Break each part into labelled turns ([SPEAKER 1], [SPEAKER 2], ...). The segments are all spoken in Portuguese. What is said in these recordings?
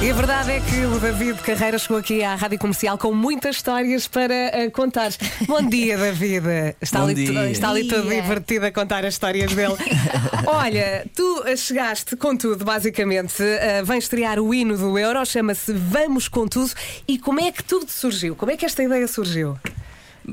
[SPEAKER 1] E a verdade é que o David Carreira chegou aqui à Rádio Comercial com muitas histórias para eh, contar. Bom dia, David. Está,
[SPEAKER 2] Bom
[SPEAKER 1] ali,
[SPEAKER 2] dia.
[SPEAKER 1] está ali todo
[SPEAKER 3] Dia.
[SPEAKER 1] divertido a contar as histórias dele. Olha, tu eh, chegaste com tudo, basicamente. Eh, vem estrear o hino do Euro, chama-se Vamos com Tudo. E como é que tudo surgiu? Como é que esta ideia surgiu?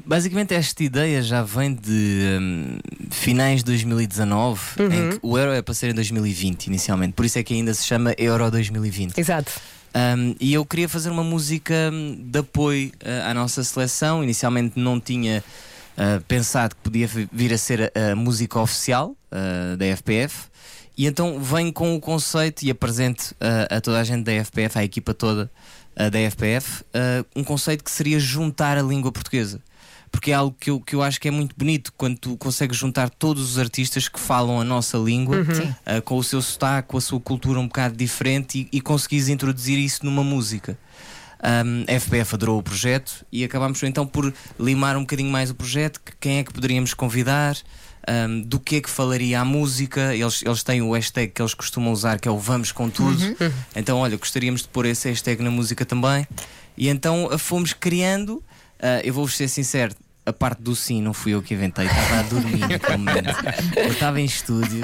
[SPEAKER 2] Basicamente, esta ideia já vem de hum, finais de 2019, em que o Euro é para ser em 2020, inicialmente. Por isso é que ainda se chama Euro 2020.
[SPEAKER 1] Exato.
[SPEAKER 2] Um, e eu queria fazer uma música hum, de apoio uh, à nossa seleção. Inicialmente não tinha uh, pensado que podia vi- vir a ser a, a música oficial uh, da FPF. E então venho com o conceito e apresento a toda a gente da FPF, à equipa toda da FPF, um conceito que seria juntar a língua portuguesa. Porque é algo que eu, que eu acho que é muito bonito quando tu consegues juntar todos os artistas que falam a nossa língua uh, com o seu sotaque, com a sua cultura um bocado diferente e, e conseguires introduzir isso numa música. Um, a FPF adorou o projeto e acabámos então por limar um bocadinho mais o projeto, que- quem é que poderíamos convidar, um, do que é que falaria a música. Eles, eles têm o hashtag que eles costumam usar, que é o Vamos com Tudo. Então, olha, gostaríamos de pôr esse hashtag na música também. E então uh, fomos criando. uh, eu vou-vos ser sincero. A parte do sim não fui eu que inventei, estava a dormir naquele momento. Eu estava em estúdio,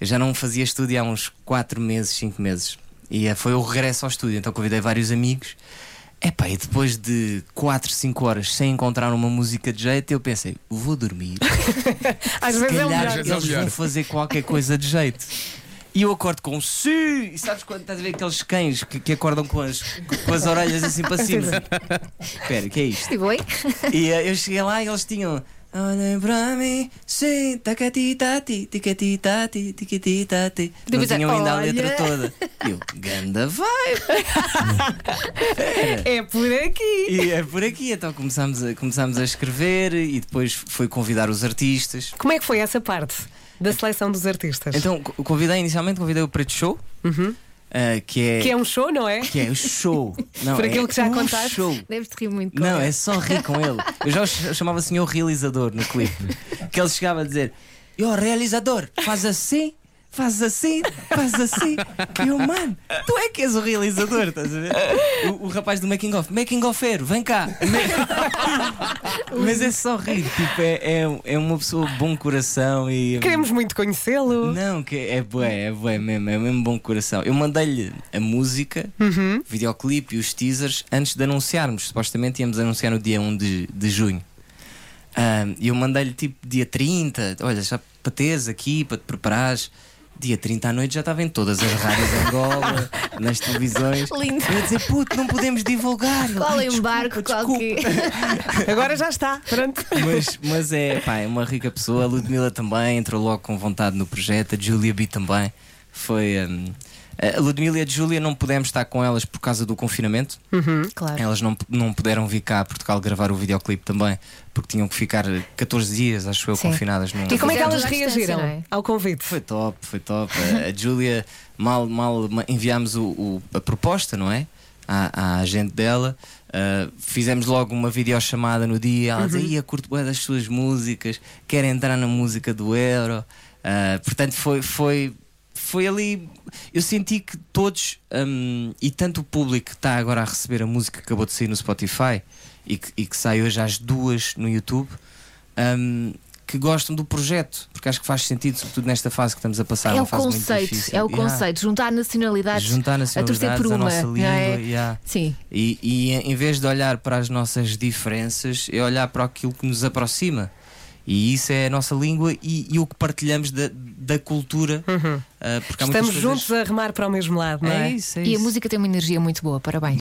[SPEAKER 2] eu já não fazia estúdio há uns 4 meses, 5 meses. E eh, foi o regresso ao estúdio, então convidei vários amigos. Epá, e depois de 4, 5 horas sem encontrar uma música de jeito, eu pensei, vou dormir.
[SPEAKER 1] Às
[SPEAKER 2] Se
[SPEAKER 1] vezes é
[SPEAKER 2] calhar
[SPEAKER 1] melhor.
[SPEAKER 2] eles vão fazer qualquer coisa de jeito. E eu acordo com um! E sabes quando estás a ver aqueles cães que, que acordam com as, com as orelhas assim para cima? Espera, o que é isto?
[SPEAKER 3] E boi?
[SPEAKER 2] E eh, eu cheguei lá e eles tinham. Olhem para mim, sim, tacatitati, ticatitati, ticatitati. Não
[SPEAKER 3] é,
[SPEAKER 2] tinham ainda a
[SPEAKER 3] olha.
[SPEAKER 2] letra toda. E eu, ganda vibe!
[SPEAKER 1] É por aqui.
[SPEAKER 2] E é por aqui, então começámos a, começámos a escrever e depois foi convidar os artistas.
[SPEAKER 1] Como é que foi essa parte da seleção dos artistas?
[SPEAKER 2] Então co- convidei inicialmente convidei o Preto Show, ah, que, é,
[SPEAKER 1] que é um show, não é?
[SPEAKER 2] que é o show. Não,
[SPEAKER 1] Por
[SPEAKER 2] é
[SPEAKER 1] aquilo que já
[SPEAKER 2] um
[SPEAKER 1] contaste.
[SPEAKER 2] show.
[SPEAKER 3] Deves-te rir muito com
[SPEAKER 2] Não,
[SPEAKER 3] ele.
[SPEAKER 2] é só rir com ele. Eu já o ch- chamava senhor realizador no clipe. Que ele chegava a dizer: Yo, realizador, faz assim, faz assim, faz assim. E eu, mano, tu é que és o realizador, estás a ver? O, o rapaz do Making Off, Making Offero, vem cá. Mas é só rir, tipo, é, é, é uma pessoa de bom coração e.
[SPEAKER 1] Queremos muito conhecê-lo.
[SPEAKER 2] Não, que é bué, é bué mesmo, é mesmo bom coração. Eu mandei-lhe a música,
[SPEAKER 1] Uhum.
[SPEAKER 2] o videoclipe e os teasers antes de anunciarmos. Supostamente íamos anunciar no dia 1 de, de junho. Ahm, E eu mandei-lhe tipo dia 30, olha, já para teres aqui, para te preparares. Dia 30 à noite já estava em todas as rádios Angola, nas televisões.
[SPEAKER 3] Lindo.
[SPEAKER 2] Eu ia dizer, puto, não podemos divulgar.
[SPEAKER 3] Qual
[SPEAKER 2] "Ai,
[SPEAKER 3] embarque,
[SPEAKER 2] desculpa,
[SPEAKER 3] qual
[SPEAKER 2] desculpa."
[SPEAKER 3] que.
[SPEAKER 1] Agora já está. Pronto.
[SPEAKER 2] Mas, mas é, pá, é uma rica pessoa. A Ludmilla também entrou logo com vontade no projeto. A Julia B também. Foi. hum, a Ludmilla e a Julia não pudemos estar com elas por causa do confinamento.
[SPEAKER 3] Claro.
[SPEAKER 2] Elas não, não puderam vir cá a Portugal gravar o videoclipe também, porque tinham que ficar 14 dias, acho eu,
[SPEAKER 3] Sim.
[SPEAKER 2] confinadas num.
[SPEAKER 1] E como é que elas reagiram
[SPEAKER 3] é?
[SPEAKER 1] ao convite?
[SPEAKER 2] Foi top, foi top. A, a Júlia, mal, mal ma- enviámos o, o- a proposta, não é? À, à agente dela. Uh, fizemos logo uma videochamada no dia. Ela dizia: Ia, curto bué das suas músicas, quer entrar na música do Euro. Uh, portanto, foi, foi, foi ali. Eu senti que todos, um, e tanto o público que está agora a receber a música que acabou de sair no Spotify e que, e que sai hoje às duas no YouTube, um, que gostam do projeto, porque acho que faz sentido, sobretudo nesta fase que estamos a passar.
[SPEAKER 3] É
[SPEAKER 2] uma
[SPEAKER 3] o
[SPEAKER 2] fase muito
[SPEAKER 3] conceito,
[SPEAKER 2] difícil.
[SPEAKER 3] é o
[SPEAKER 2] Yeah.
[SPEAKER 3] conceito. Juntar nacionalidades.
[SPEAKER 2] Juntar
[SPEAKER 3] a torcer
[SPEAKER 2] nacionalidades,
[SPEAKER 3] por uma.
[SPEAKER 2] nossa
[SPEAKER 3] não
[SPEAKER 2] língua.
[SPEAKER 3] é?
[SPEAKER 2] yeah.
[SPEAKER 3] Sim.
[SPEAKER 2] E, e em vez de olhar para as nossas diferenças, é olhar para aquilo que nos aproxima. E isso é a nossa língua e, e o que partilhamos da cultura. porque há muitas
[SPEAKER 1] Estamos
[SPEAKER 2] coisas-
[SPEAKER 1] juntos a remar para o mesmo lado, não é?
[SPEAKER 2] É isso, é
[SPEAKER 3] E a
[SPEAKER 2] isso.
[SPEAKER 3] música tem uma energia muito boa. Parabéns.